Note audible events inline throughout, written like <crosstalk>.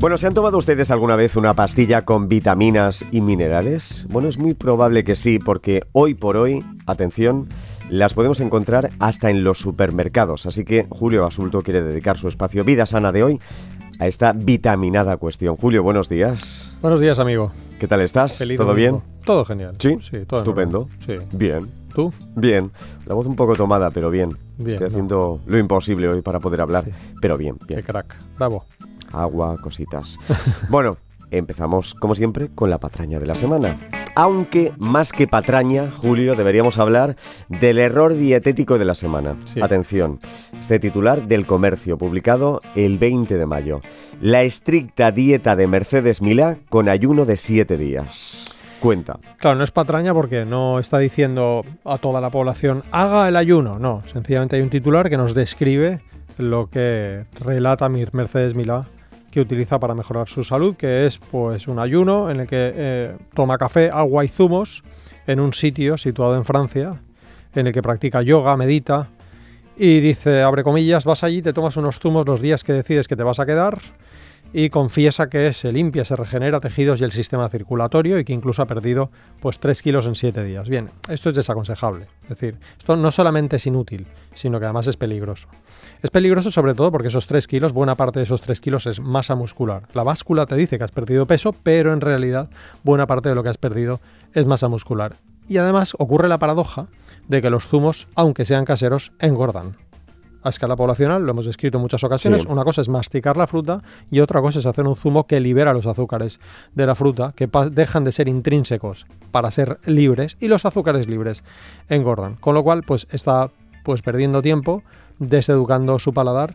Bueno, ¿se han tomado ustedes alguna vez una pastilla con vitaminas y minerales? Bueno, es muy probable que sí, porque hoy por hoy, atención, las podemos encontrar hasta en los supermercados. Así que Julio Basulto quiere dedicar su espacio Vida Sana de hoy a esta vitaminada cuestión. Julio, buenos días. Buenos días, amigo. ¿Qué tal estás? Feliz ¿Todo bien? Todo genial. ¿Sí? Sí, todo en Estupendo. Sí. Bien. ¿Tú? Bien. La voz un poco tomada, pero bien. Bien, Estoy no. haciendo lo imposible hoy para poder hablar, Sí. pero bien, Qué bien. crack. Bravo. Agua, cositas. <laughs> bueno, empezamos como siempre con la patraña de la semana. Aunque más que patraña, Julio, deberíamos hablar del error dietético de la semana. Sí. Atención, este titular del comercio, publicado el 20 de mayo. La estricta dieta de Mercedes Milá con ayuno de 7 días. Cuenta. Claro, no es patraña porque no está diciendo a toda la población haga el ayuno. No, sencillamente hay un titular que nos describe lo que relata Mercedes Milá que utiliza para mejorar su salud, que es pues un ayuno en el que eh, toma café, agua y zumos en un sitio situado en Francia, en el que practica yoga, medita y dice, abre comillas, vas allí, te tomas unos zumos los días que decides que te vas a quedar y confiesa que se limpia, se regenera tejidos y el sistema circulatorio y que incluso ha perdido pues 3 kilos en 7 días. Bien, esto es desaconsejable. Es decir, esto no solamente es inútil, sino que además es peligroso. Es peligroso sobre todo porque esos 3 kilos, buena parte de esos 3 kilos es masa muscular. La báscula te dice que has perdido peso, pero en realidad buena parte de lo que has perdido es masa muscular. Y además ocurre la paradoja de que los zumos, aunque sean caseros, engordan a escala poblacional, lo hemos descrito en muchas ocasiones. Sí. Una cosa es masticar la fruta y otra cosa es hacer un zumo que libera los azúcares de la fruta, que dejan de ser intrínsecos para ser libres y los azúcares libres engordan. Con lo cual, pues está pues perdiendo tiempo, deseducando su paladar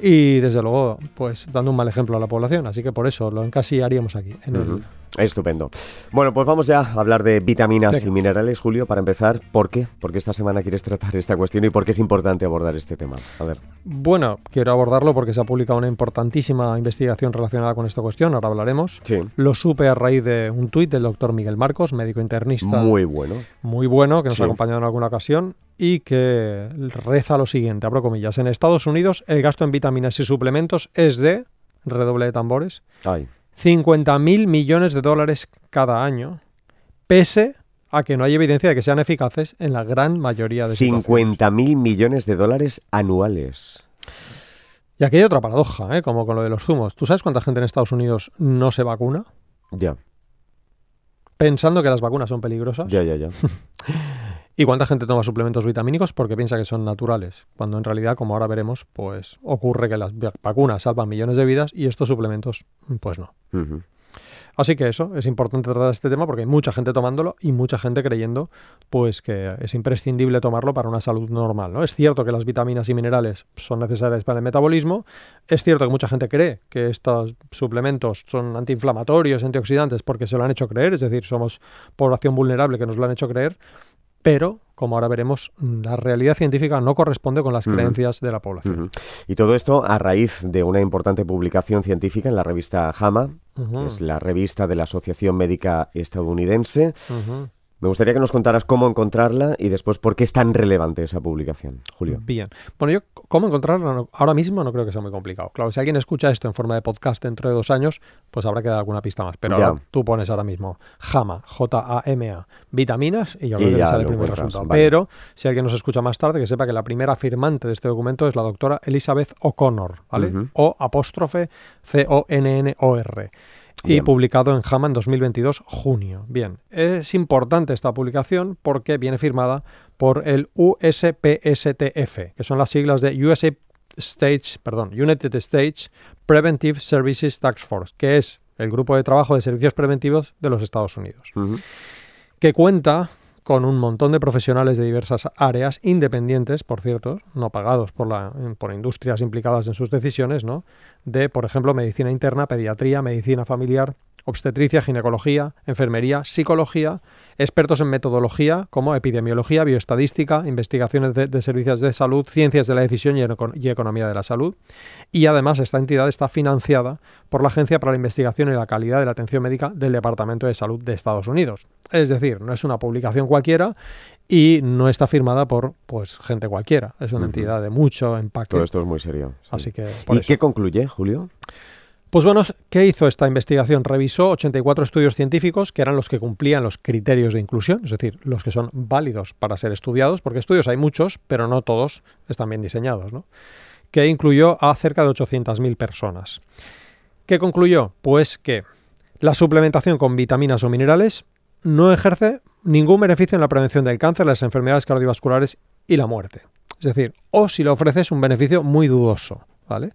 y desde luego, pues dando un mal ejemplo a la población. Así que por eso lo encasillaríamos aquí. En el- Ujú. Estupendo. Bueno, pues vamos ya a hablar de vitaminas Venga. y minerales, Julio, para empezar. ¿Por qué? Porque esta semana quieres tratar esta cuestión y por qué es importante abordar este tema. A ver. Bueno, quiero abordarlo porque se ha publicado una importantísima investigación relacionada con esta cuestión, ahora hablaremos. Sí. Lo supe a raíz de un tuit del doctor Miguel Marcos, médico internista Muy bueno. muy bueno, que nos Sí. ha acompañado en alguna ocasión y que reza lo siguiente, abro comillas, en Estados Unidos el gasto en vitaminas y suplementos es de, redoble de tambores, Ay. 50.000 millones de dólares cada año, pese a que no hay evidencia de que sean eficaces en la gran mayoría de situaciones. 50.000 millones de dólares anuales. Y aquí hay otra paradoja, ¿eh? como con lo de los zumos. ¿Tú sabes cuánta gente en Estados Unidos no se vacuna? Ya, Pensando que las vacunas son peligrosas. ya, ya, ya. <laughs> ¿Y cuánta gente toma suplementos vitamínicos porque piensa que son naturales? Cuando en realidad, como ahora veremos, pues ocurre que las va- vacunas salvan millones de vidas y estos suplementos, pues no. Así que eso, es importante tratar este tema porque hay mucha gente tomándolo y mucha gente creyendo pues que es imprescindible tomarlo para una salud normal, ¿no? Es cierto que las vitaminas y minerales son necesarias para el metabolismo, es cierto que mucha gente cree que estos suplementos son antiinflamatorios, antioxidantes porque se lo han hecho creer, es decir, somos población vulnerable que nos lo han hecho creer, pero como ahora veremos, la realidad científica no corresponde con las creencias de la población. Y todo esto a raíz de una importante publicación científica en la revista JAMA, que es la revista de la Asociación Médica Estadounidense. Me gustaría que nos contaras cómo encontrarla y después por qué es tan relevante esa publicación, Julio. Bien. Bueno, yo cómo encontrarla no- ahora mismo no creo que sea muy complicado. Claro, si alguien escucha esto en forma de podcast dentro de dos años, pues habrá que dar alguna pista más. Pero ahora tú pones ahora mismo JAMA, J-A-M-A, vitaminas y yo Y creo que ya te sale el primer resultado. vale. Pero si alguien nos escucha más tarde, que sepa que la primera firmante de este documento es la doctora Elizabeth O'Connor, ¿vale? O apóstrofe C-O-N-N-O-R. Y Bien. publicado en JAMA en 2022, junio. Bien, es importante esta publicación porque viene firmada por el USPSTF, que son las siglas de USA States, perdón, United States Preventive Services Task Force, que es el grupo de trabajo de servicios preventivos de los Estados Unidos que cuenta con un montón de profesionales de diversas áreas, independientes, por cierto, no pagados por, la, por industrias implicadas en sus decisiones, ¿no? de, por ejemplo, medicina interna, pediatría, medicina familiar, obstetricia, ginecología, enfermería, psicología, expertos en metodología como epidemiología, bioestadística, investigaciones de, de servicios de salud, ciencias de la decisión y, eco- y economía de la salud. Y además esta entidad está financiada por la Agencia para la Investigación y la Calidad de la Atención Médica del Departamento de Salud de Estados Unidos. Es decir, no es una publicación cualquiera y no está firmada por pues gente cualquiera. Es una entidad de mucho empaque. Todo esto es muy serio. sí. Así que por ¿Y eso. qué concluye, Julio? Pues bueno, ¿qué hizo esta investigación? Revisó 84 estudios científicos que eran los que cumplían los criterios de inclusión, es decir, los que son válidos para ser estudiados, porque estudios hay muchos, pero no todos están bien diseñados, ¿no? que incluyó a cerca de 800.000 personas. ¿Qué concluyó? Pues que la suplementación con vitaminas o minerales no ejerce ningún beneficio en la prevención del cáncer, las enfermedades cardiovasculares y la muerte. Es decir, o si lo ofreces un beneficio muy dudoso. ¿Vale?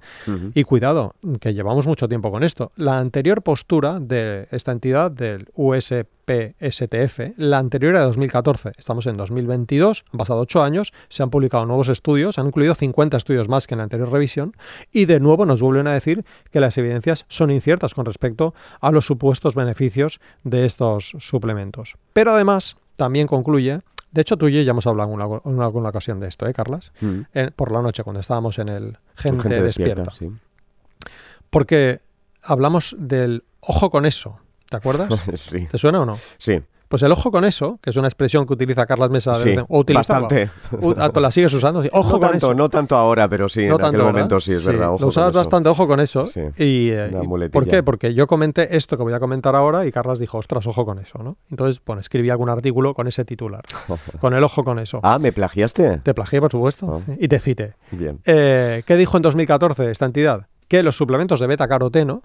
Y cuidado, que llevamos mucho tiempo con esto. La anterior postura de esta entidad, del USPSTF, la anterior era de 2014, estamos en 2022, han pasado ocho años, se han publicado nuevos estudios, han incluido 50 estudios más que en la anterior revisión, y de nuevo nos vuelven a decir que las evidencias son inciertas con respecto a los supuestos beneficios de estos suplementos. Pero además, también concluye de hecho, tú y yo ya hemos hablado en alguna, ocasión de esto, ¿eh, Carlas? Mm. por la noche, cuando estábamos en el Gente, Despierta. Porque hablamos del ojo con eso. ¿Te acuerdas? <laughs> sí. ¿Te suena o no? Sí. Pues el ojo con eso, que es una expresión que utiliza Carlas Mesa, sí, o utilizaba, bastante. Pues la sigues usando. Ojo no con tanto, eso. No tanto ahora, pero sí, en aquel momento sí, es verdad. Ojo lo usabas bastante, ojo con eso. Sí, y, eh, ¿Por qué? Porque yo comenté esto que voy a comentar ahora y Carlas dijo, ostras, ojo con eso, ¿no? Entonces, bueno, escribí algún artículo con ese titular, <laughs> con el ojo con eso. Ah, ¿me plagiaste? Te plagié, por supuesto, ah. y te cité. Bien. Eh, ¿Qué dijo en 2014 esta entidad? Que los suplementos de beta-caroteno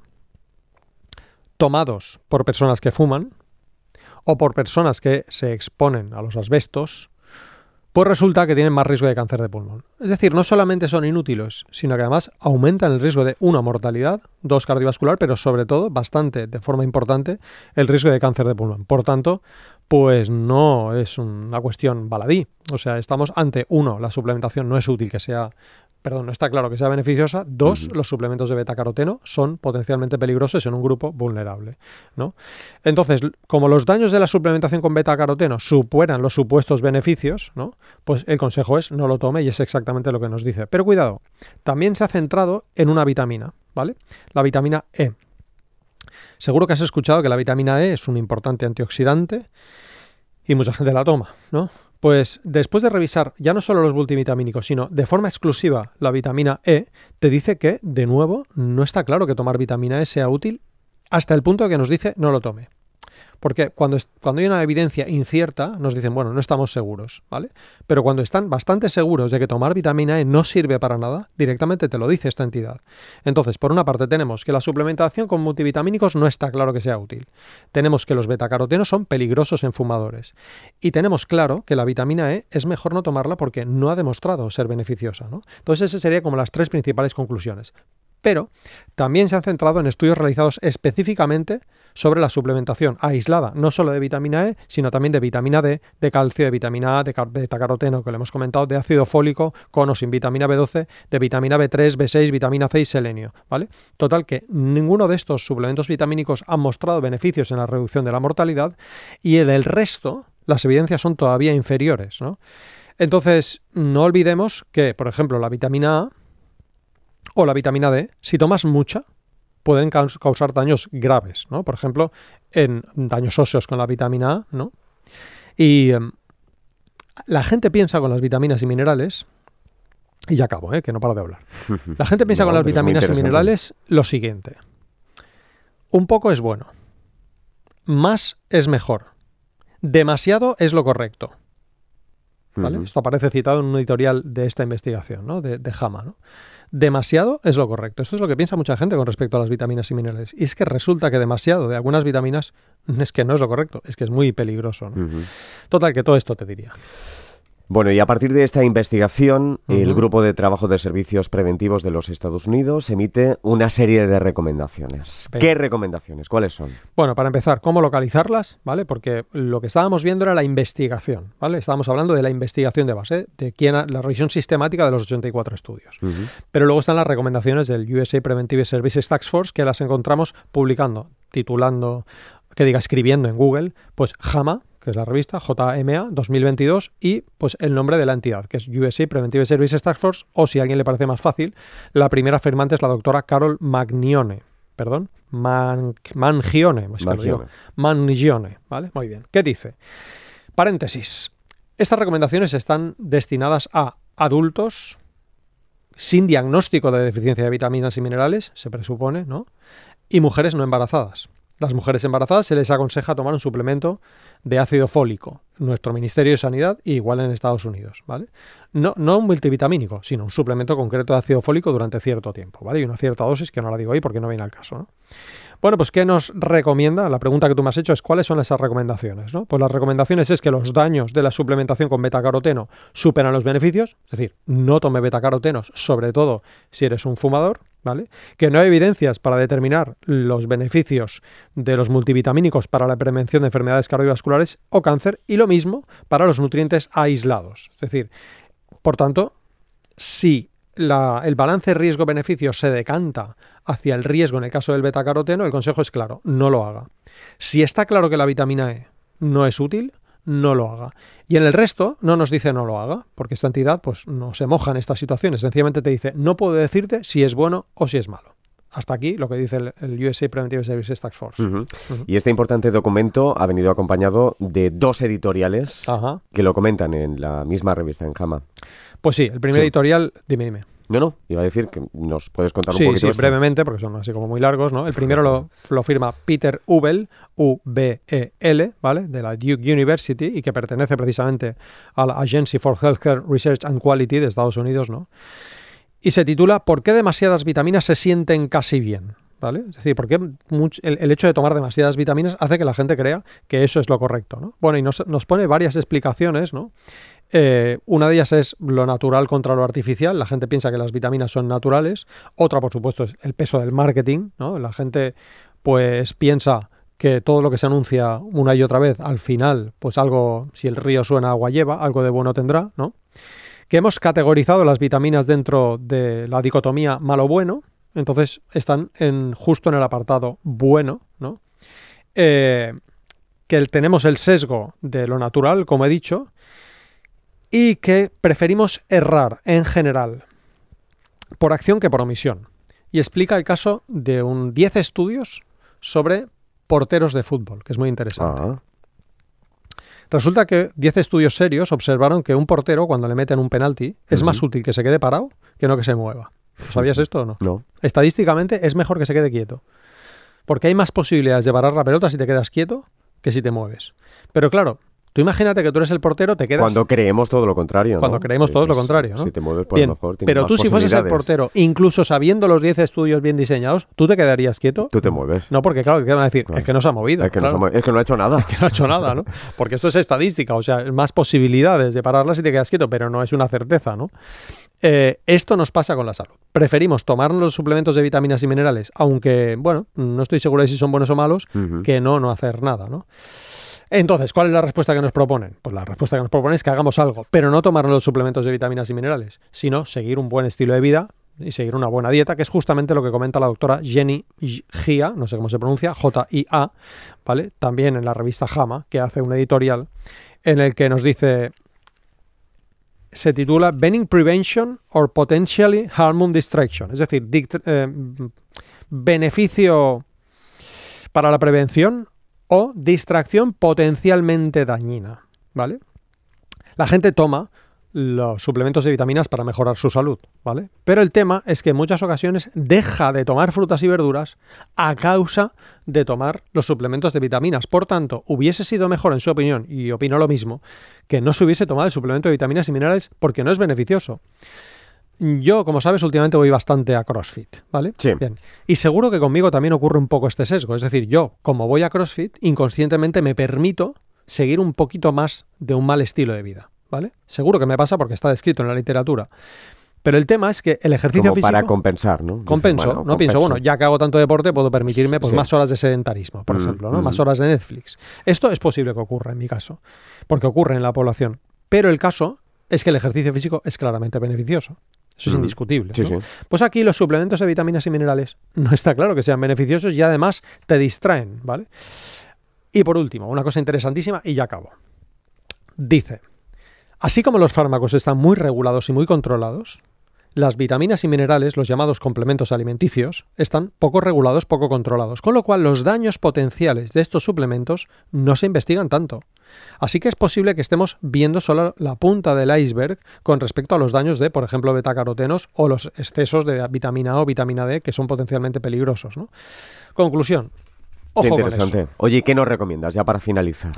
tomados por personas que fuman, o por personas que se exponen a los asbestos, pues resulta que tienen más riesgo de cáncer de pulmón. Es decir, no solamente son inútiles, sino que además aumentan el riesgo de, una, mortalidad, dos, cardiovascular, pero sobre todo, bastante, de forma importante, el riesgo de cáncer de pulmón. Por tanto, pues no es una cuestión baladí. O sea, estamos ante, uno, la suplementación no es útil que sea perdón, no está claro que sea beneficiosa. Dos, los suplementos de beta-caroteno son potencialmente peligrosos en un grupo vulnerable. ¿no? Entonces, como los daños de la suplementación con beta-caroteno superan los supuestos beneficios, ¿no? pues el consejo es no lo tome y es exactamente lo que nos dice. Pero cuidado, también se ha centrado en una vitamina, ¿vale? La vitamina E. Seguro que has escuchado que la vitamina E es un importante antioxidante y mucha gente la toma, ¿no? Pues después de revisar ya no solo los multivitamínicos, sino de forma exclusiva la vitamina E, te dice que, de nuevo, no está claro que tomar vitamina E sea útil hasta el punto que nos dice no lo tome. Porque cuando, cuando hay una evidencia incierta, nos dicen, bueno, no estamos seguros, ¿vale? Pero cuando están bastante seguros de que tomar vitamina E no sirve para nada, directamente te lo dice esta entidad. Entonces, por una parte tenemos que la suplementación con multivitamínicos no está claro que sea útil. Tenemos que los betacarotenos son peligrosos en fumadores. Y tenemos claro que la vitamina E es mejor no tomarla porque no ha demostrado ser beneficiosa, ¿no? Entonces, esas serían como las tres principales conclusiones pero también se han centrado en estudios realizados específicamente sobre la suplementación aislada, no solo de vitamina E, sino también de vitamina D, de calcio, de vitamina A, de beta-caroteno, que lo hemos comentado, de ácido fólico, con o sin vitamina B12, de vitamina B3, B6, vitamina C y selenio, ¿vale? Total que ninguno de estos suplementos vitamínicos han mostrado beneficios en la reducción de la mortalidad y del resto las evidencias son todavía inferiores, ¿no? Entonces, no olvidemos que, por ejemplo, la vitamina A o la vitamina D, si tomas mucha, pueden causar daños graves, ¿no? Por ejemplo, en daños óseos con la vitamina A, ¿no? Y em, la gente piensa con las vitaminas y minerales, y ya acabo, ¿eh? que no paro de hablar. La gente piensa <laughs> con las vitaminas y minerales lo siguiente. Un poco es bueno. Más es mejor. Demasiado es lo correcto. ¿Vale? Esto aparece citado en un editorial de esta investigación, ¿no? De, de Hama, ¿no? Demasiado es lo correcto. Esto es lo que piensa mucha gente con respecto a las vitaminas y minerales. Y es que resulta que demasiado de algunas vitaminas es que no es lo correcto, es que es muy peligroso. Total, que todo esto te diría. Bueno, y a partir de esta investigación, el Grupo de Trabajo de Servicios Preventivos de los Estados Unidos emite una serie de recomendaciones. ¿Qué recomendaciones? ¿Cuáles son? Bueno, para empezar, ¿cómo localizarlas? ¿Vale? Porque lo que estábamos viendo era la investigación, ¿vale? Estábamos hablando de la investigación de base, de quién, la revisión sistemática de los 84 estudios. Pero luego están las recomendaciones del USA Preventive Services Task Force, que las encontramos publicando, titulando, que diga escribiendo en Google, pues JAMA, que es la revista, JMA 2022, y pues el nombre de la entidad, que es USA Preventive Services Task Force, o si a alguien le parece más fácil, la primera firmante es la doctora Carol Magnione, perdón, Mangione, pues Mangione. Mangione, ¿vale? Muy bien. ¿Qué dice? Paréntesis. Estas recomendaciones están destinadas a adultos, sin diagnóstico de deficiencia de vitaminas y minerales, se presupone, ¿no? Y mujeres no embarazadas. Las mujeres embarazadas se les aconseja tomar un suplemento de ácido fólico. Nuestro Ministerio de Sanidad, igual en Estados Unidos, ¿vale? No, un multivitamínico, sino un suplemento concreto de ácido fólico durante cierto tiempo, ¿vale? Y una cierta dosis que no la digo ahí porque no viene al caso, ¿no? Bueno, pues ¿qué nos recomienda? La pregunta que tú me has hecho es ¿cuáles son esas recomendaciones? ¿no? Pues las recomendaciones es que los daños de la suplementación con betacaroteno superan los beneficios, es decir, no tome betacarotenos, sobre todo si eres un fumador, Que no hay evidencias para determinar los beneficios de los multivitamínicos para la prevención de enfermedades cardiovasculares o cáncer y lo mismo para los nutrientes aislados. Es decir, por tanto, si el balance riesgo-beneficio se decanta hacia el riesgo en el caso del betacaroteno, el consejo es claro, no lo haga. Si está claro que la vitamina E no es útil, no lo haga. Y en el resto no nos dice no lo haga, porque esta entidad pues no se moja en estas situaciones, sencillamente te dice no puedo decirte si es bueno o si es malo. Hasta aquí lo que dice el, USA Preventive Services Task Force. Y este importante documento ha venido acompañado de dos editoriales que lo comentan en la misma revista en Jama. Pues sí, el primer editorial, dime, dime. No, no, iba a decir que nos puedes contar un poquito. Sí, sí, brevemente, porque son así como muy largos, ¿no? El primero lo, lo firma Peter Ubel, U-B-E-L, ¿vale? De la Duke University y que pertenece precisamente a la Agency for Healthcare Research and Quality de Estados Unidos, ¿no? Y se titula ¿Por qué demasiadas vitaminas se sienten casi bien? ¿Vale? Es decir, porque el, hecho de tomar demasiadas vitaminas hace que la gente crea que eso es lo correcto, ¿no? Bueno, y nos, nos pone varias explicaciones, ¿no? Eh, una de ellas es lo natural contra lo artificial. La gente piensa que las vitaminas son naturales. Otra, por supuesto, es el peso del marketing. ¿no? La gente pues piensa que todo lo que se anuncia una y otra vez, al final, pues algo, si el río suena, agua lleva, algo de bueno tendrá, ¿no? Que hemos categorizado las vitaminas dentro de la dicotomía malo-bueno, entonces están justo en el apartado bueno, ¿no? Eh, que tenemos el sesgo de lo natural, como he dicho, y que preferimos errar en general por acción que por omisión. Y explica el caso de un 10 estudios sobre porteros de fútbol, que es muy interesante. Ah. Resulta que 10 estudios serios observaron que un portero, cuando le meten un penalti, es más útil que se quede parado que no que se mueva. <laughs> ¿Sabías esto o no? No. Estadísticamente es mejor que se quede quieto. Porque hay más posibilidades de parar la pelota si te quedas quieto que si te mueves. Pero claro, Tú imagínate que tú eres el portero, te quedas. Cuando creemos todo lo contrario. Cuando creemos todo lo contrario, ¿no? Si te mueves, por lo mejor. Pero tú, si fueses el portero, incluso sabiendo los 10 estudios bien diseñados, ¿tú te quedarías quieto? Tú te mueves. No, porque claro, ¿qué van a decir? Es que no se ha movido. Es que, no ha hecho nada. <laughs> Es que no ha hecho nada, ¿no? Porque esto es estadística, o sea, más posibilidades de pararla si te quedas quieto, pero no es una certeza, ¿no? Eh, esto nos pasa con la salud. Preferimos tomar los suplementos de vitaminas y minerales, aunque, bueno, no estoy seguro de si son buenos o malos, que no, no hacer nada, ¿no? Entonces, ¿cuál es la respuesta que nos proponen? Pues la respuesta que nos proponen es que hagamos algo, pero no tomar los suplementos de vitaminas y minerales, sino seguir un buen estilo de vida y seguir una buena dieta, que es justamente lo que comenta la doctora Jenny Gia, no sé cómo se pronuncia, J-I-A, ¿vale? También en la revista JAMA, que hace un editorial en el que nos dice, se titula Vening Prevention or Potentially Hormone Distraction, es decir, eh, beneficio para la prevención o distracción potencialmente dañina, ¿vale? La gente toma los suplementos de vitaminas para mejorar su salud, ¿vale? Pero el tema es que en muchas ocasiones deja de tomar frutas y verduras a causa de tomar los suplementos de vitaminas. Por tanto, hubiese sido mejor, en su opinión, y opino lo mismo, que no se hubiese tomado el suplemento de vitaminas y minerales porque no es beneficioso. Yo, como sabes, últimamente voy bastante a CrossFit, ¿vale? Sí. Bien. Y seguro que conmigo también ocurre un poco este sesgo. Es decir, yo, como voy a CrossFit, inconscientemente me permito seguir un poquito más de un mal estilo de vida, ¿vale? Seguro que me pasa porque está descrito en la literatura. Pero el tema es que el ejercicio como para compensar, ¿no? compenso, no pienso, bueno, ya que hago tanto deporte, puedo permitirme pues, más horas de sedentarismo, por mm, ejemplo, ¿no? Más mm. horas de Netflix. Esto es posible que ocurra en mi caso, porque ocurre en la población. Pero el caso es que el ejercicio físico es claramente beneficioso. Eso es indiscutible. Pues aquí los suplementos de vitaminas y minerales <laughs> no está claro que sean beneficiosos y además te distraen, ¿vale? Y por último, una cosa interesantísima y ya acabo. Dice, así como los fármacos están muy regulados y muy controlados, las vitaminas y minerales, los llamados complementos alimenticios, están poco regulados, poco controlados, con lo cual los daños potenciales de estos suplementos no se investigan tanto. Así que es posible que estemos viendo solo la punta del iceberg con respecto a los daños de, por ejemplo, betacarotenos o los excesos de vitamina A o vitamina D que son potencialmente peligrosos. ¿no? Conclusión. Ojo interesante. Oye, ¿qué nos recomiendas ya para finalizar?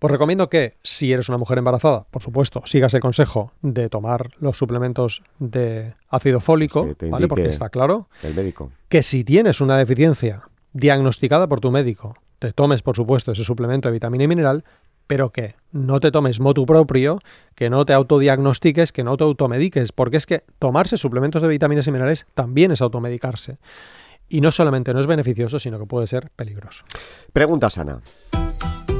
Pues recomiendo que si eres una mujer embarazada, por supuesto, sigas el consejo de tomar los suplementos de ácido fólico, ¿vale? Porque está claro el médico. que si tienes una deficiencia diagnosticada por tu médico, te tomes, por supuesto, ese suplemento de vitamina y mineral, pero que no te tomes motu propio, que no te autodiagnostiques, que no te automediques, porque es que tomarse suplementos de vitaminas y minerales también es automedicarse. Y no solamente no es beneficioso, sino que puede ser peligroso. Pregunta sana.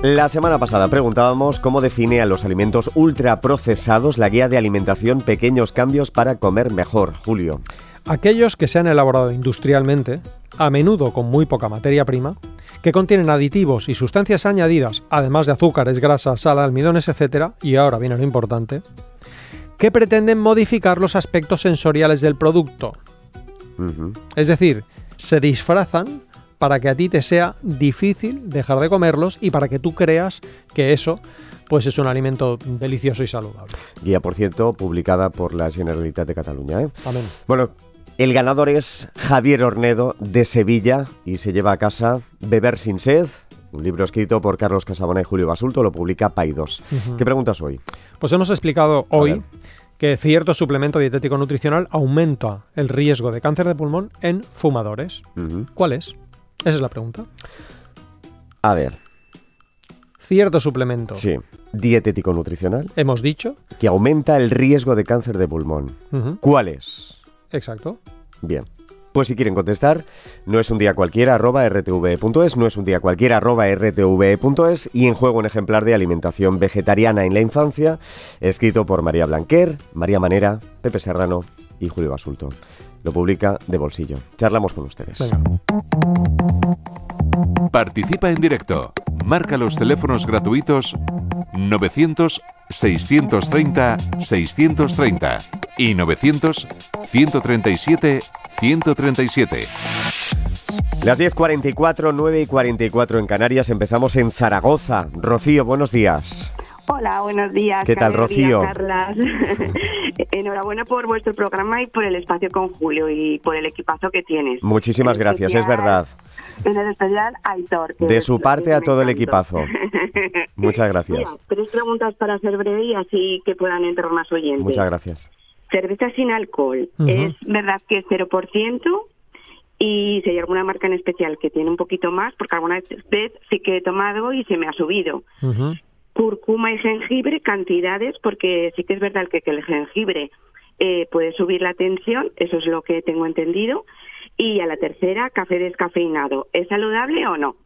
La semana pasada preguntábamos cómo define a los alimentos ultraprocesados la guía de alimentación Pequeños Cambios para Comer Mejor, Julio. Aquellos que se han elaborado industrialmente, a menudo con muy poca materia prima, que contienen aditivos y sustancias añadidas, además de azúcares, grasas, sal, almidones, etc., y ahora viene lo importante, que pretenden modificar los aspectos sensoriales del producto. Es decir, se disfrazan para que a ti te sea difícil dejar de comerlos y para que tú creas que eso pues es un alimento delicioso y saludable. Guía, por cierto, publicada por la Generalitat de Cataluña. ¿eh? Amén. Bueno, el ganador es Javier Ornedo de Sevilla y se lleva a casa Beber sin sed, un libro escrito por Carlos Casabona y Julio Basulto, lo publica Paidos. ¿Qué preguntas hoy? Pues hemos explicado hoy que cierto suplemento dietético nutricional aumenta el riesgo de cáncer de pulmón en fumadores. ¿Cuál es? Esa es la pregunta. A ver. Cierto suplemento. Sí. Dietético nutricional. Hemos dicho. Que aumenta el riesgo de cáncer de pulmón. ¿Cuál es? Exacto. Bien. Pues si quieren contestar, no es un día cualquiera arroba rtv.es, no es un día cualquiera arroba rtv.es y en juego un ejemplar de alimentación vegetariana en la infancia, escrito por María Blanquer, María Manera, Pepe Serrano y Julio Basulto. Lo publica de bolsillo. Charlamos con ustedes. Participa en directo. Marca los teléfonos gratuitos 900 630 630 y 900 137 137. Las 10.44, 9 y 44 en Canarias. Empezamos en Zaragoza. Rocío, buenos días. Hola, buenos días. ¿Qué tal, Rocío? <laughs> Enhorabuena por vuestro programa y por el espacio con Julio y por el equipazo que tienes. Muchísimas gracias, es verdad. En el especial, Aitor. De su parte a todo el equipazo. <laughs> Muchas gracias. tres preguntas para ser breve y así que puedan entrar más oyentes. Muchas gracias. Cerveza sin alcohol. ¿Es verdad que es 0%? Y si hay alguna marca en especial que tiene un poquito más, porque alguna vez sí que he tomado y se me ha subido cúrcuma y jengibre, cantidades, porque sí que es verdad que, que el jengibre eh, puede subir la tensión, eso es lo que tengo entendido. Y a la tercera, café descafeinado. ¿Es saludable o no?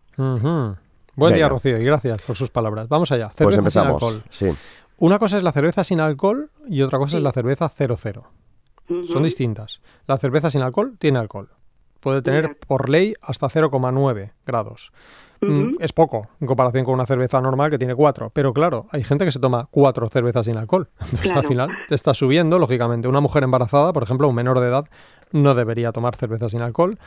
Buen día, Rocío, y gracias por sus palabras. Vamos allá. Cerveza pues sin alcohol. Sí. Una cosa es la cerveza sin alcohol y otra cosa es la cerveza 00. Son distintas. La cerveza sin alcohol tiene alcohol. Puede tener por ley hasta 0,9 grados. Mm, es poco en comparación con una cerveza normal que tiene cuatro. Pero claro, hay gente que se toma cuatro cervezas sin alcohol. <laughs> Pues al final te está subiendo, lógicamente. Una mujer embarazada, por ejemplo, un menor de edad, no debería tomar cerveza sin alcohol.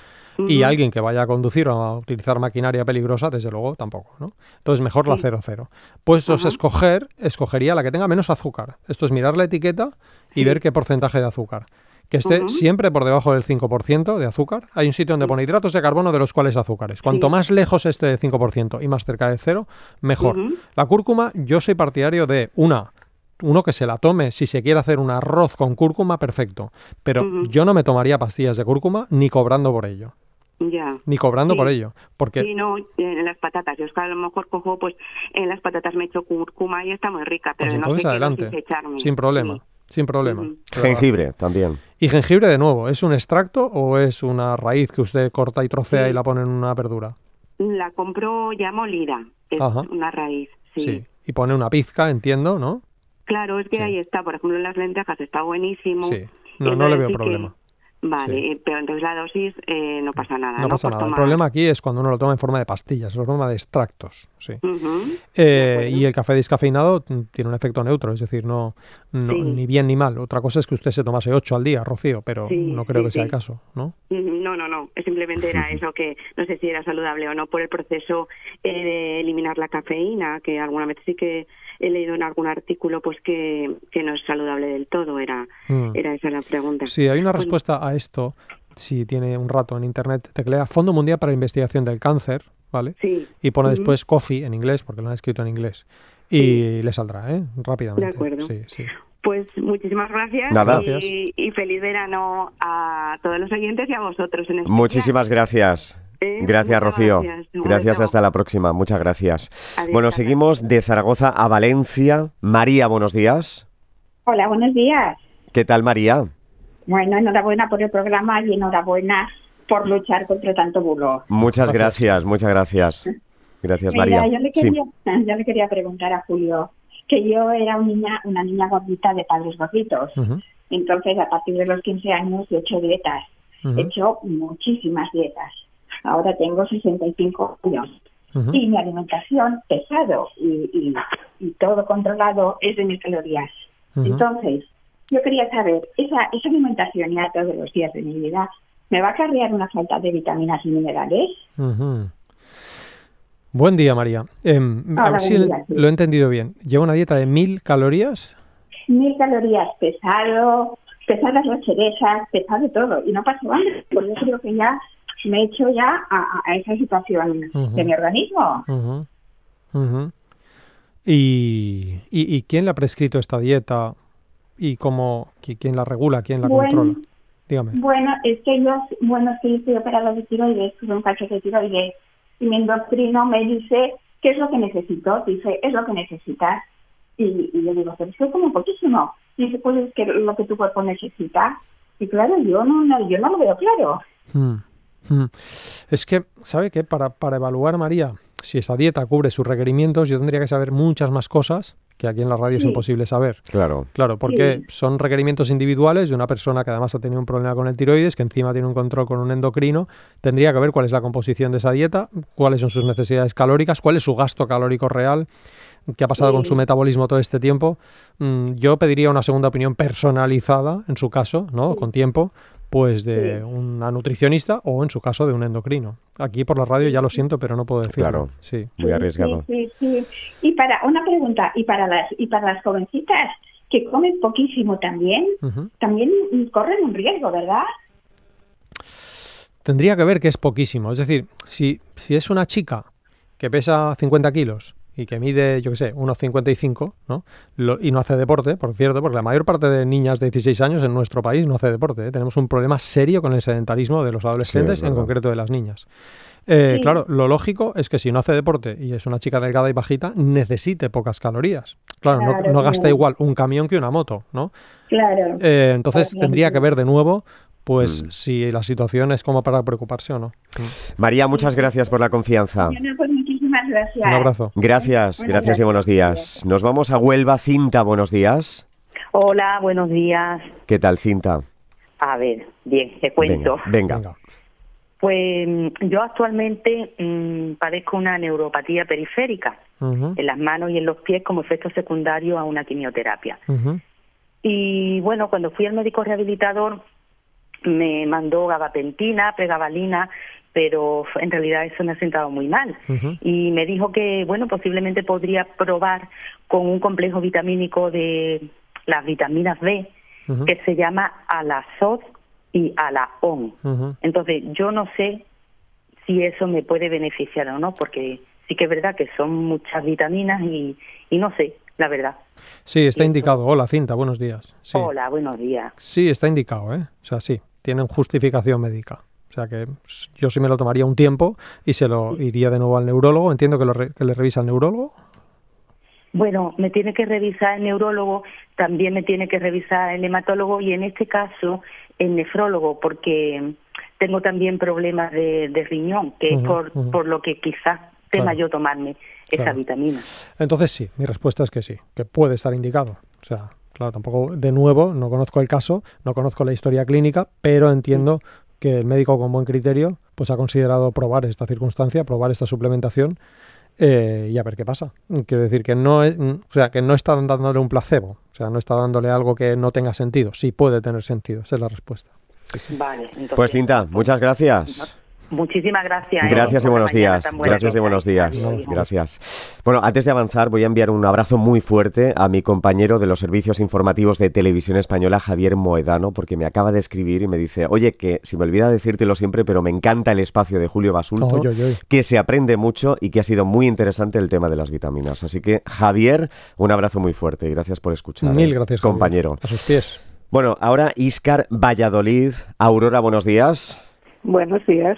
Y alguien que vaya a conducir o a utilizar maquinaria peligrosa, desde luego, tampoco. ¿no? Entonces, mejor la 00. Pues escoger, escogería la que tenga menos azúcar. Esto es mirar la etiqueta y ver qué porcentaje de azúcar que esté siempre por debajo del 5% de azúcar. Hay un sitio donde pone hidratos de carbono de los cuales azúcares. Cuanto más lejos esté del 5% y más cerca de cero, mejor. La cúrcuma, yo soy partidario de una, uno que se la tome si se quiere hacer un arroz con cúrcuma, perfecto. Pero yo no me tomaría pastillas de cúrcuma ni cobrando por ello. Ya. Ni cobrando por ello. Porque... Sí, no, en las patatas. Yo es que a lo mejor cojo, pues en las patatas me echo cúrcuma y está muy rica, pero pues entonces adelante, sin problema. Sin problema. Jengibre también. ¿Y jengibre de nuevo? ¿Es un extracto o es una raíz que usted corta y trocea y la pone en una verdura? La compro ya molida. Es una raíz, sí. Y pone una pizca, entiendo, ¿no? Claro, es que ahí está. Por ejemplo, en las lentejas está buenísimo. Sí. No, no le veo problema. Vale, pero entonces la dosis eh, no pasa nada. No, pasa nada. El problema aquí es cuando uno lo toma en forma de pastillas, en forma de extractos. Sí. Eh, y el café descafeinado tiene un efecto neutro, es decir, no, ni bien ni mal. Otra cosa es que usted se tomase 8 al día, Rocío, pero no creo que sea el caso, ¿no? No, no, no. Simplemente era <laughs> eso que no sé si era saludable o no por el proceso eh, de eliminar la cafeína, que alguna vez sí que he leído en algún artículo pues que, que no es saludable del todo, era, mm. era esa la pregunta. Sí, hay una respuesta a esto, si tiene un rato en internet, teclea Fondo Mundial para la Investigación del Cáncer, ¿vale? Sí. Y pone después coffee en inglés, porque lo han escrito en inglés, y le saldrá, ¿eh? Rápidamente. De acuerdo. Sí, sí. Pues muchísimas gracias, Y, y, feliz verano a todos los oyentes y a vosotros en Muchísimas gracias. Gracias, Rocío. Gracias. hasta la próxima. Muchas gracias. bueno, seguimos de Zaragoza a Valencia. María, buenos días. Hola, buenos días. ¿Qué tal, María? Bueno, enhorabuena por el programa y enhorabuena por luchar contra tanto bulo. Muchas gracias, muchas gracias. Gracias, María. Yo le, quería, <laughs> yo le quería preguntar a Julio que yo era una niña, una niña gordita de padres gorditos. Entonces, a partir de los 15 años he hecho dietas. He hecho muchísimas dietas ahora tengo 65 años. Y mi alimentación pesado y, todo controlado es de mis calorías. Entonces, yo quería saber, esa, esa alimentación ya todos los días de mi vida, ¿me va a cargar una falta de vitaminas y minerales? Buen día, María. Em, a ver si lo he entendido bien. ¿Lleva una dieta de mil calorías? Mil calorías, pesado, pesadas las cerezas, pesado todo. Y no pasa nada, porque yo creo que ya me he hecho ya a, esa situación de mi organismo. ¿Y, y, quién le ha prescrito esta dieta? ¿Y cómo, quién la regula, quién la controla? Dígame. Bueno, es que yo, bueno, sí, estoy operado de tiroides, tuve un cacho de tiroides, y mi endocrino me dice, ¿qué es lo que necesito? Dice, es lo que necesitas. Y, y yo digo, pero es que como poquísimo. Dice, pues es que lo que tu cuerpo necesita. Y claro, yo no, yo no lo veo claro. Mm. Mm. Es que, ¿sabe qué? Para, para evaluar, María, si esa dieta cubre sus requerimientos, yo tendría que saber muchas más cosas que aquí en la radio es imposible saber. Claro. Claro, porque son requerimientos individuales de una persona que además ha tenido un problema con el tiroides, que encima tiene un control con un endocrino. Tendría que ver cuál es la composición de esa dieta, cuáles son sus necesidades calóricas, cuál es su gasto calórico real, qué ha pasado con su metabolismo todo este tiempo. Mm, yo pediría una segunda opinión personalizada, en su caso, ¿no? Con tiempo, pues de una nutricionista o en su caso de un endocrino. Aquí por la radio ya lo siento, pero no puedo decirlo. Claro, sí. muy arriesgado. Sí, sí, Y para una pregunta, y para las y para las jovencitas que comen poquísimo también, también corren un riesgo, ¿verdad? Tendría que ver que es poquísimo. Es decir, si, si es una chica que pesa 50 kilos y que mide, yo qué sé, 1,55, ¿no? y no hace deporte, por cierto, porque la mayor parte de niñas de 16 años en nuestro país no hace deporte. ¿eh? Tenemos un problema serio con el sedentarismo de los adolescentes, en concreto de las niñas. Eh, claro, lo lógico es que si no hace deporte y es una chica delgada y bajita, necesite pocas calorías. Claro, no, gasta igual un camión que una moto, ¿no? Claro. Eh, entonces tendría que ver de nuevo pues mm. si la situación es como para preocuparse o no. María, muchas gracias por la confianza. Gracias. Un abrazo. Gracias, gracias y buenos días. Nos vamos a Huelva. Cinta, buenos días. Hola, buenos días. ¿Qué tal, Cinta? A ver, bien, te cuento. Venga. Pues mm, yo actualmente mm, padezco una neuropatía periférica en las manos y en los pies como efecto secundario a una quimioterapia. Y bueno, cuando fui al médico rehabilitador me mandó gabapentina, pregabalina, pero en realidad eso me ha sentado muy mal. Y me dijo que, bueno, posiblemente podría probar con un complejo vitamínico de las vitaminas B, que se llama Alazot y Alaon. Entonces, yo no sé si eso me puede beneficiar o no, porque sí que es verdad que son muchas vitaminas y, y no sé, la verdad. Sí, está indicado. Hola, Cinta, buenos días. Hola, buenos días. Sí, está indicado, ¿eh? O sea, sí, tienen justificación médica. Sea que yo sí me lo tomaría un tiempo y se lo iría de nuevo al neurólogo. Entiendo que, lo que le revisa el neurólogo. Bueno, me tiene que revisar el neurólogo, también me tiene que revisar el hematólogo y en este caso el nefrólogo, porque tengo también problemas de, riñón, que es por, por lo que quizás tema yo tomarme esa vitamina. Entonces sí, mi respuesta es que sí, que puede estar indicado. O sea, Claro, tampoco, de nuevo, no conozco el caso, no conozco la historia clínica, pero entiendo que el médico con buen criterio pues ha considerado probar esta circunstancia, probar esta suplementación eh, y a ver qué pasa. Quiero decir que no es, o sea, que no está dándole un placebo, o sea, no está dándole algo que no tenga sentido. Sí puede tener sentido, esa es la respuesta. Vale, pues Cinta, muchas gracias. Muchísimas gracias. ¿eh? Gracias y buenos días. Gracias y buenos días. Gracias. Bueno, antes de avanzar, voy a enviar un abrazo muy fuerte a mi compañero de los servicios informativos de Televisión Española, Javier Moedano, porque me acaba de escribir y me dice, oye, que si me olvida decírtelo siempre, pero me encanta el espacio de Julio Basulto, que se aprende mucho y que ha sido muy interesante el tema de las vitaminas. Así que, Javier, un abrazo muy fuerte y gracias por escuchar. Mil gracias, compañero. A sus pies. Bueno, ahora Iscar Valladolid. Aurora, buenos días. Buenos días.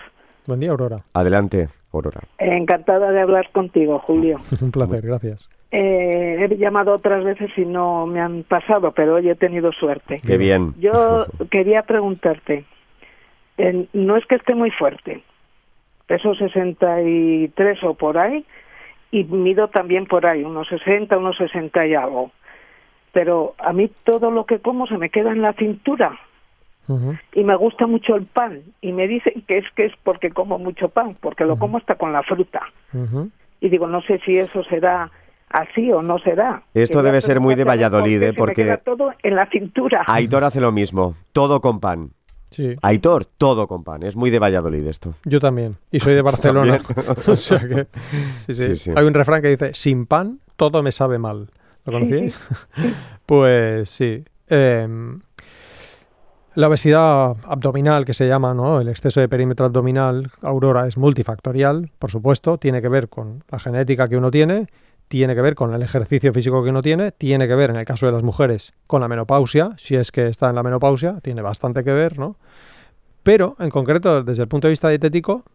Buen día, Aurora. Adelante, Aurora. Encantada de hablar contigo, Julio. <laughs> Un placer, gracias. Eh, he llamado otras veces y no me han pasado, pero hoy he tenido suerte. Qué bien. Yo <laughs> quería preguntarte, no es que esté muy fuerte, peso 63 o por ahí, y mido también por ahí, unos 60, unos 60 y algo. Pero a mí todo lo que como se me queda en la cintura y me gusta mucho el pan y me dicen que es que es porque como mucho pan, porque lo como hasta con la fruta. Y digo, no sé si eso será así o no será. Esto debe ser muy de Valladolid, ¿eh? porque me queda todo en la cintura. <laughs> Aitor hace lo mismo, todo con pan. Sí. Aitor, todo con pan. Es muy de Valladolid esto. Yo también. Y soy de <laughs> Barcelona. <laughs> o sea que, sí, sí. Hay un refrán que dice, sin pan todo me sabe mal. ¿Lo conocéis? pues sí. Eh, la obesidad abdominal, que se llama, ¿no? El exceso de perímetro abdominal, Aurora, es multifactorial, por supuesto, tiene que ver con la genética que uno tiene, tiene que ver con el ejercicio físico que uno tiene, tiene que ver, en el caso de las mujeres, con la menopausia, si es que está en la menopausia, tiene bastante que ver, ¿no? Pero, en concreto, desde el punto de vista dietético,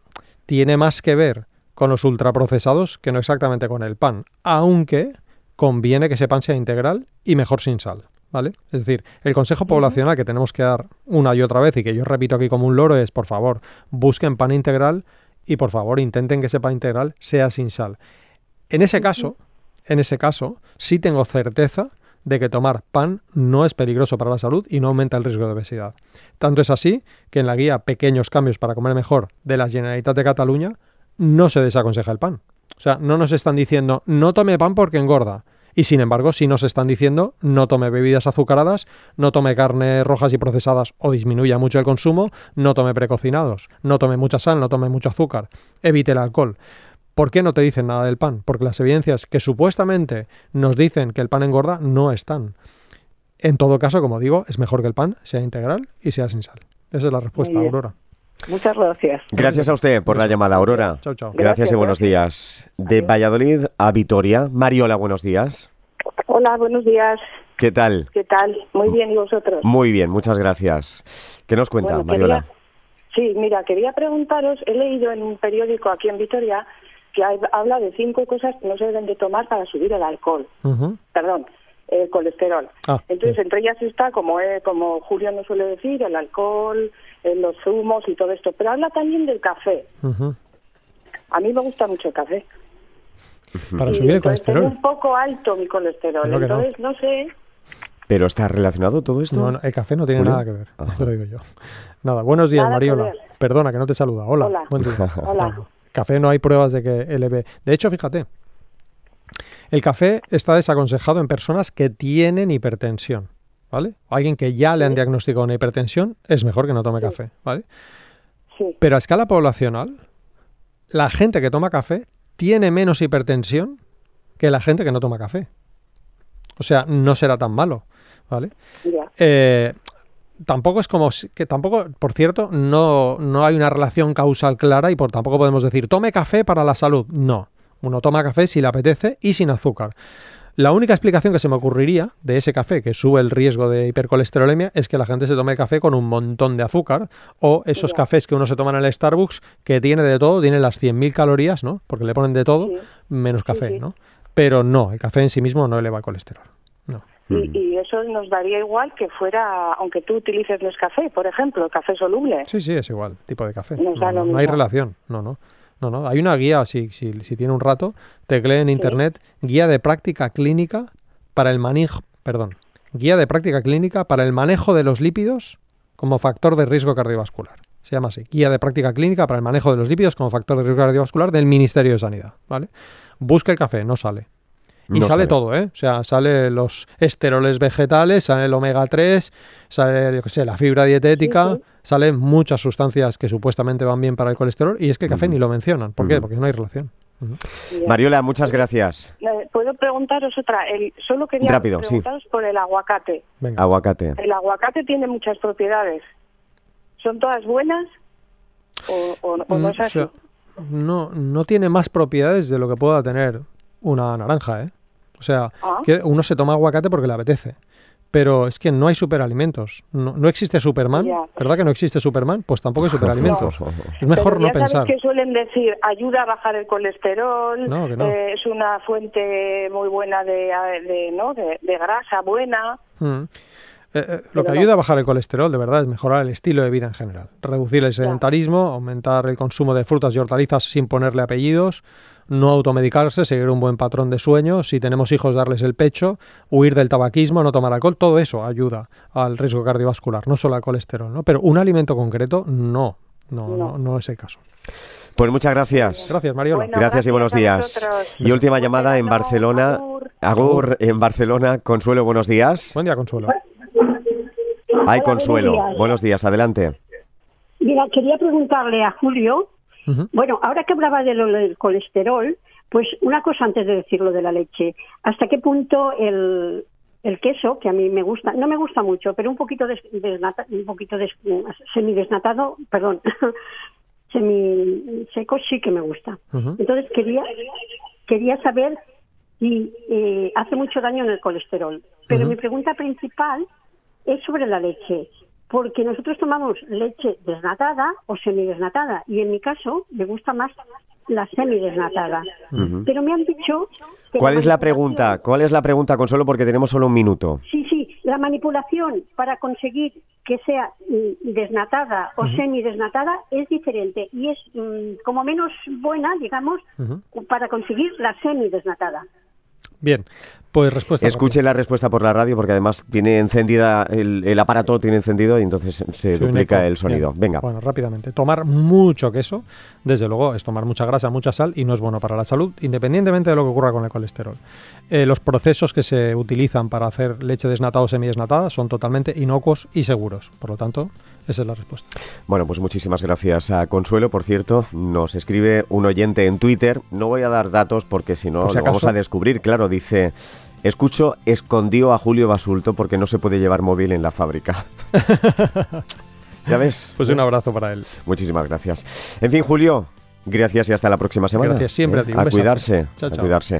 tiene más que ver con los ultraprocesados que no exactamente con el pan, aunque conviene que ese pan sea integral y mejor sin sal. ¿Vale? Es decir, el consejo poblacional que tenemos que dar una y otra vez y que yo repito aquí como un loro es, por favor, busquen pan integral y por favor intenten que ese pan integral sea sin sal. En ese caso, en ese caso, sí tengo certeza de que tomar pan no es peligroso para la salud y no aumenta el riesgo de obesidad. Tanto es así que en la guía Pequeños cambios para comer mejor de la Generalitat de Cataluña no se desaconseja el pan. O sea, no nos están diciendo no tome pan porque engorda. Y sin embargo, si nos están diciendo no tome bebidas azucaradas, no tome carnes rojas y procesadas o disminuya mucho el consumo, no tome precocinados, no tome mucha sal, no tome mucho azúcar, evite el alcohol. ¿Por qué no te dicen nada del pan? Porque las evidencias que supuestamente nos dicen que el pan engorda no están. En todo caso, como digo, es mejor que el pan sea integral y sea sin sal. Esa es la respuesta, Aurora. Muchas gracias. Gracias a usted por la llamada, Aurora. Chao, chao. Gracias, y buenos días. De Valladolid a Vitoria. Mariola, buenos días. Hola, buenos días. ¿Qué tal? ¿Qué tal? Muy bien, ¿y vosotros? Muy bien, muchas gracias. ¿Qué nos cuenta, Mariola? Sí, mira, quería preguntaros, he leído en un periódico aquí en Vitoria que habla de cinco cosas que no se deben de tomar para subir el alcohol. Perdón, el colesterol. Ah, Entonces, entre ellas está, como, como Julio nos suele decir, el alcohol, eh, los zumos y todo esto. Pero habla también del café. A mí me gusta mucho el café. Para subir el colesterol. un poco alto mi colesterol. Entonces, no. sé. ¿Pero está relacionado todo esto? No, el café no tiene nada que ver, <laughs> te lo digo yo. Nada, buenos días, Mariola. Perdona que no te saluda. Hola. Hola. <laughs> Hola. Café no hay pruebas de que eleve. De hecho, fíjate, el café está desaconsejado en personas que tienen hipertensión. ¿Vale? alguien que ya le han diagnosticado una hipertensión, es mejor que no tome café, ¿vale? Pero a escala poblacional, la gente que toma café tiene menos hipertensión que la gente que no toma café. O sea, no será tan malo, ¿vale? Eh, tampoco es como que tampoco, por cierto, no, no hay una relación causal clara y por tampoco podemos decir tome café para la salud. No, uno toma café si le apetece y sin azúcar. La única explicación que se me ocurriría de ese café que sube el riesgo de hipercolesterolemia es que la gente se tome café con un montón de azúcar o esos cafés que uno se toma en el Starbucks que tiene de todo, tiene las 100.000 calorías, ¿no? Porque le ponen de todo menos café, ¿no? Pero no, el café en sí mismo no eleva el colesterol. No. Y, eso nos daría igual que fuera, aunque tú utilices café, por ejemplo, café soluble. Sí, sí, es igual, tipo de café. no hay relación, no, no. No, no, hay una guía, si, si, si tiene un rato, teclee en internet, guía de práctica clínica para el manejo, perdón, Guía de práctica clínica para el manejo de los lípidos como factor de riesgo cardiovascular. Se llama así, Guía de práctica clínica para el manejo de los lípidos como factor de riesgo cardiovascular del Ministerio de Sanidad, ¿vale? Busca el café, no sale. Y sale, todo, ¿eh? O sea, sale los esteroles vegetales, sale el omega 3, sale, yo qué sé, la fibra dietética, salen muchas sustancias que supuestamente van bien para el colesterol y es que el café ni lo mencionan. ¿Por qué? Porque no hay relación. Mariola, muchas gracias. ¿Puedo preguntaros otra? El, solo quería preguntaros por el aguacate. Aguacate. El aguacate tiene muchas propiedades. ¿Son todas buenas o, no mm, es así? no, no tiene más propiedades de lo que pueda tener una naranja, ¿eh? O sea, ah. que uno se toma aguacate porque le apetece. Pero es que no hay superalimentos. No, existe Superman. ¿Verdad que no existe Superman? Pues tampoco hay superalimentos. Es mejor no pensar. que suelen decir ayuda a bajar el colesterol, eh, es una fuente muy buena de, ¿no? de, grasa buena. Mm. Eh, eh, lo que ayuda a bajar el colesterol, de verdad, es mejorar el estilo de vida en general. Reducir el sedentarismo, aumentar el consumo de frutas y hortalizas sin ponerle apellidos, no automedicarse, seguir un buen patrón de sueño, si tenemos hijos darles el pecho, huir del tabaquismo, no tomar alcohol, todo eso ayuda al riesgo cardiovascular, no solo al colesterol, ¿no? Pero un alimento concreto, no, no, no, es el caso. Pues muchas gracias. Gracias, Mariola. gracias, y buenos días. Y última llamada en Barcelona. Agur. en Barcelona. Consuelo, buenos días. Buen día, Consuelo. Ay, Consuelo. Buenos días, adelante. Mira, quería preguntarle a Julio bueno, ahora que hablaba de lo del colesterol, pues una cosa antes de decirlo de la leche. ¿Hasta qué punto el, el queso, que a mí me gusta, no me gusta mucho, pero un poquito desnata, un poquito des, semidesnatado, perdón, <laughs> semi seco sí que me gusta. Entonces quería quería saber si eh, hace mucho daño en el colesterol. Pero mi pregunta principal es sobre la leche porque nosotros tomamos leche desnatada o semidesnatada y en mi caso me gusta más la semidesnatada. Pero me han dicho... ¿Cuál es la pregunta? ¿Cuál es la pregunta, Consuelo? Porque tenemos solo un minuto. Sí, sí, la manipulación para conseguir que sea mm, desnatada o semidesnatada es diferente y es mm, como menos buena, digamos, para conseguir la semidesnatada. Bien, pues respuesta. Escuche la respuesta por la radio porque además tiene encendida, el, aparato tiene encendido y entonces se duplica el sonido. Venga. Bueno, rápidamente. Tomar mucho queso, desde luego, es tomar mucha grasa, mucha sal y no es bueno para la salud, independientemente de lo que ocurra con el colesterol. Eh, los procesos que se utilizan para hacer leche desnatada o semidesnatada son totalmente inocuos y seguros. Por lo tanto, esa es la respuesta. Bueno, pues muchísimas gracias a Consuelo. Por cierto, nos escribe un oyente en Twitter. No voy a dar datos porque si no lo vamos a descubrir. Claro, dice... Escucho, escondió a Julio Basulto porque no se puede llevar móvil en la fábrica. <laughs> ¿Ya ves? Pues un abrazo para él. Muchísimas gracias. En fin, Julio, gracias y hasta la próxima semana. Gracias siempre a ti. a cuidarse. a cuidarse.